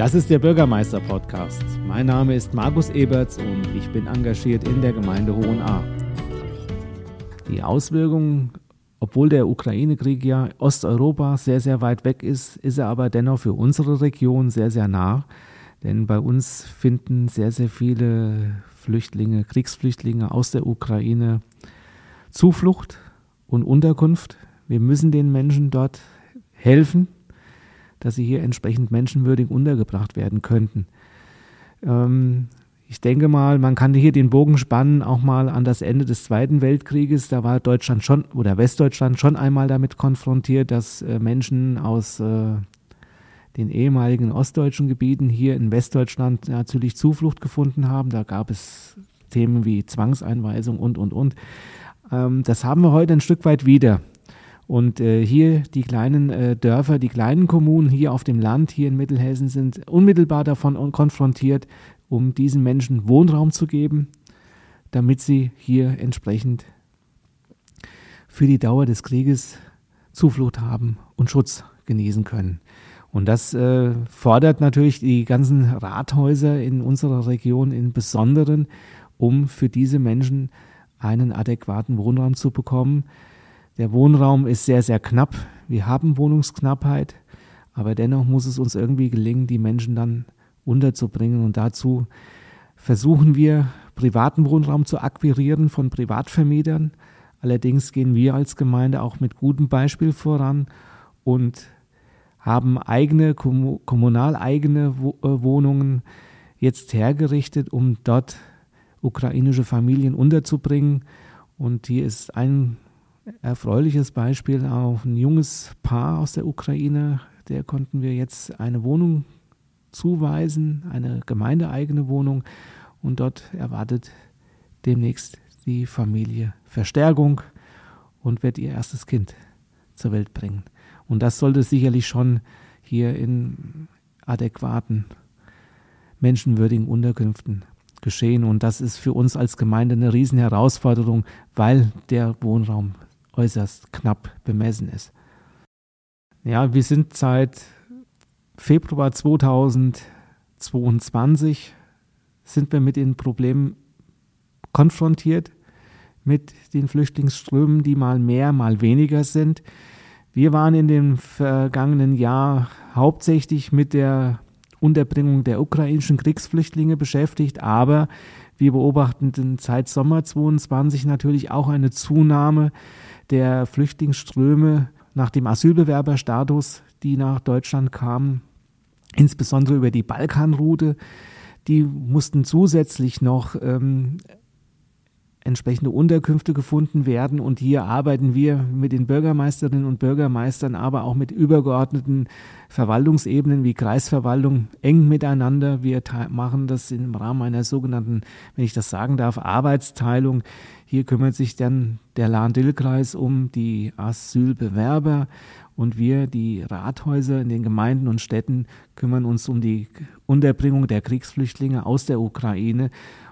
Das ist der Bürgermeister-Podcast. Mein Name ist Markus Eberts und ich bin engagiert in der Gemeinde Hohenahr. Die Auswirkungen, obwohl der Ukraine-Krieg ja Osteuropa sehr, sehr weit weg ist, ist er aber dennoch für unsere Region sehr, sehr nah. Denn bei uns finden sehr, sehr viele Flüchtlinge, Kriegsflüchtlinge aus der Ukraine Zuflucht und Unterkunft. Wir müssen den Menschen dort helfen, dass sie hier entsprechend menschenwürdig untergebracht werden könnten. Ähm, ich denke mal, man kann hier den Bogen spannen, auch mal an das Ende des Zweiten Weltkrieges. Da war Deutschland schon oder Westdeutschland schon einmal damit konfrontiert, dass äh, Menschen aus äh, den ehemaligen ostdeutschen Gebieten hier in Westdeutschland natürlich Zuflucht gefunden haben. Da gab es Themen wie Zwangseinweisung und, und, und. Ähm, das haben wir heute ein Stück weit wieder. Und äh, hier die kleinen äh, Dörfer, die kleinen Kommunen hier auf dem Land, hier in Mittelhessen, sind unmittelbar davon konfrontiert, um diesen Menschen Wohnraum zu geben, damit sie hier entsprechend für die Dauer des Krieges Zuflucht haben und Schutz genießen können. Und das äh, fordert natürlich die ganzen Rathäuser in unserer Region im Besonderen, um für diese Menschen einen adäquaten Wohnraum zu bekommen, der Wohnraum ist sehr, sehr knapp. Wir haben Wohnungsknappheit, aber dennoch muss es uns irgendwie gelingen, die Menschen dann unterzubringen. Und dazu versuchen wir, privaten Wohnraum zu akquirieren von Privatvermietern. Allerdings gehen wir als Gemeinde auch mit gutem Beispiel voran und haben eigene, kommunal eigene äh, Wohnungen jetzt hergerichtet, um dort ukrainische Familien unterzubringen. Und hier ist ein erfreuliches Beispiel auch ein junges Paar aus der Ukraine, der konnten wir jetzt eine Wohnung zuweisen, eine gemeindeeigene Wohnung und dort erwartet demnächst die Familie Verstärkung und wird ihr erstes Kind zur Welt bringen. Und das sollte sicherlich schon hier in adäquaten, menschenwürdigen Unterkünften geschehen. Und das ist für uns als Gemeinde eine Riesenherausforderung, weil der Wohnraum äußerst knapp bemessen ist. Ja, wir sind seit Februar 2022 sind wir mit den Problemen konfrontiert, mit den Flüchtlingsströmen, die mal mehr, mal weniger sind. Wir waren in dem vergangenen Jahr hauptsächlich mit der Unterbringung der ukrainischen Kriegsflüchtlinge beschäftigt, aber wir beobachten seit Sommer 2022 natürlich auch eine Zunahme der Flüchtlingsströme nach dem Asylbewerberstatus, die nach Deutschland kamen, insbesondere über die Balkanroute. Die mussten zusätzlich noch ähm, entsprechende Unterkünfte gefunden werden. Und hier arbeiten wir mit den Bürgermeisterinnen und Bürgermeistern, aber auch mit übergeordneten Verwaltungsebenen wie Kreisverwaltung eng miteinander. Wir machen das im Rahmen einer sogenannten, wenn ich das sagen darf, Arbeitsteilung. Hier kümmert sich dann der Lahn-Dill-Kreis um die Asylbewerber und wir, die Rathäuser in den Gemeinden und Städten, kümmern uns um die Unterbringung der Kriegsflüchtlinge aus der Ukraine.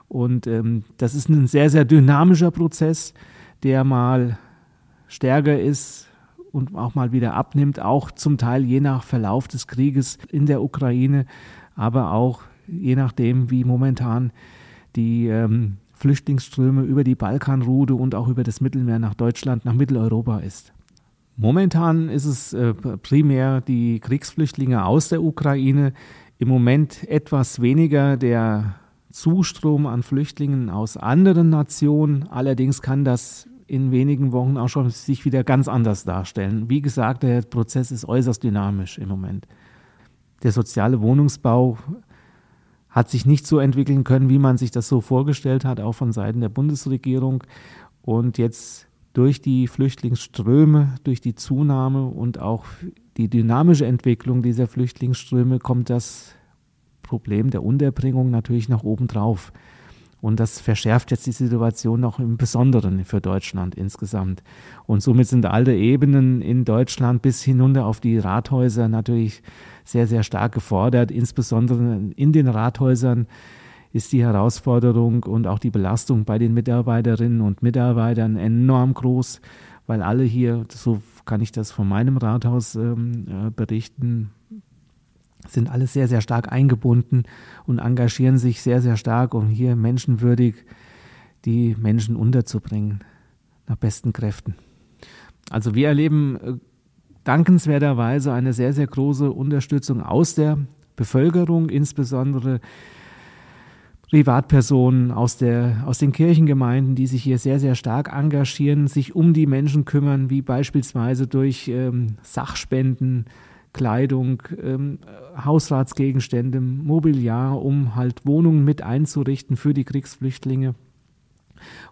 Und ähm, das ist ein sehr, sehr dynamischer Prozess, der mal stärker ist und auch mal wieder abnimmt, auch zum Teil je nach Verlauf des Krieges in der Ukraine, aber auch je nachdem, wie momentan die ähm, Flüchtlingsströme über die Balkanroute und auch über das Mittelmeer nach Deutschland, nach Mitteleuropa ist. Momentan ist es äh, primär die Kriegsflüchtlinge aus der Ukraine, im Moment etwas weniger der Zustrom an Flüchtlingen aus anderen Nationen. Allerdings kann das in wenigen Wochen auch schon sich wieder ganz anders darstellen. Wie gesagt, der Prozess ist äußerst dynamisch im Moment. Der soziale Wohnungsbau hat sich nicht so entwickeln können, wie man sich das so vorgestellt hat, auch von Seiten der Bundesregierung. Und jetzt durch die Flüchtlingsströme, durch die Zunahme und auch die dynamische Entwicklung dieser Flüchtlingsströme kommt das Problem der Unterbringung natürlich nach oben drauf. Und das verschärft jetzt die Situation auch im Besonderen für Deutschland insgesamt. Und somit sind alle Ebenen in Deutschland bis hinunter auf die Rathäuser natürlich sehr, sehr stark gefordert. Insbesondere in den Rathäusern ist die Herausforderung und auch die Belastung bei den Mitarbeiterinnen und Mitarbeitern enorm groß, weil alle hier, so kann ich das von meinem Rathaus ähm, äh, berichten, sind alle sehr, sehr stark eingebunden und engagieren sich sehr, sehr stark, um hier menschenwürdig die Menschen unterzubringen, nach besten Kräften. Also wir erleben äh, dankenswerterweise eine sehr, sehr große Unterstützung aus der Bevölkerung, insbesondere Privatpersonen aus, der, aus den Kirchengemeinden, die sich hier sehr, sehr stark engagieren, sich um die Menschen kümmern, wie beispielsweise durch ähm, Sachspenden, Kleidung, ähm, Hausratsgegenstände, Mobiliar, um halt Wohnungen mit einzurichten für die Kriegsflüchtlinge.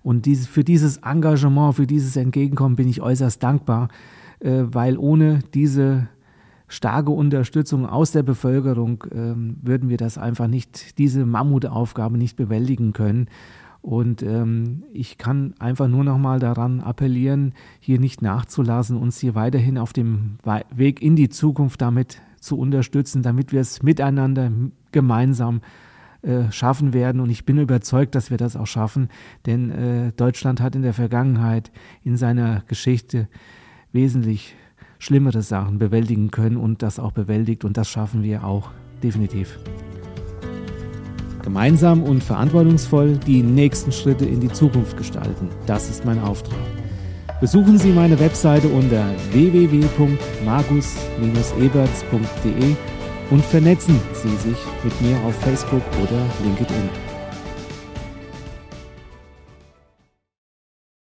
Und diese, für dieses Engagement, für dieses Entgegenkommen bin ich äußerst dankbar, äh, weil ohne diese starke Unterstützung aus der Bevölkerung ähm, würden wir das einfach nicht, diese Mammutaufgabe nicht bewältigen können. Und ähm, ich kann einfach nur noch mal daran appellieren, hier nicht nachzulassen, uns hier weiterhin auf dem Weg in die Zukunft damit zu unterstützen, damit wir es miteinander gemeinsam äh, schaffen werden. Und ich bin überzeugt, dass wir das auch schaffen, denn äh, Deutschland hat in der Vergangenheit in seiner Geschichte wesentlich schlimmere Sachen bewältigen können und das auch bewältigt und das schaffen wir auch definitiv. Gemeinsam und verantwortungsvoll die nächsten Schritte in die Zukunft gestalten. Das ist mein Auftrag. Besuchen Sie meine Webseite unter www.magus-eberts.de und vernetzen Sie sich mit mir auf Facebook oder LinkedIn.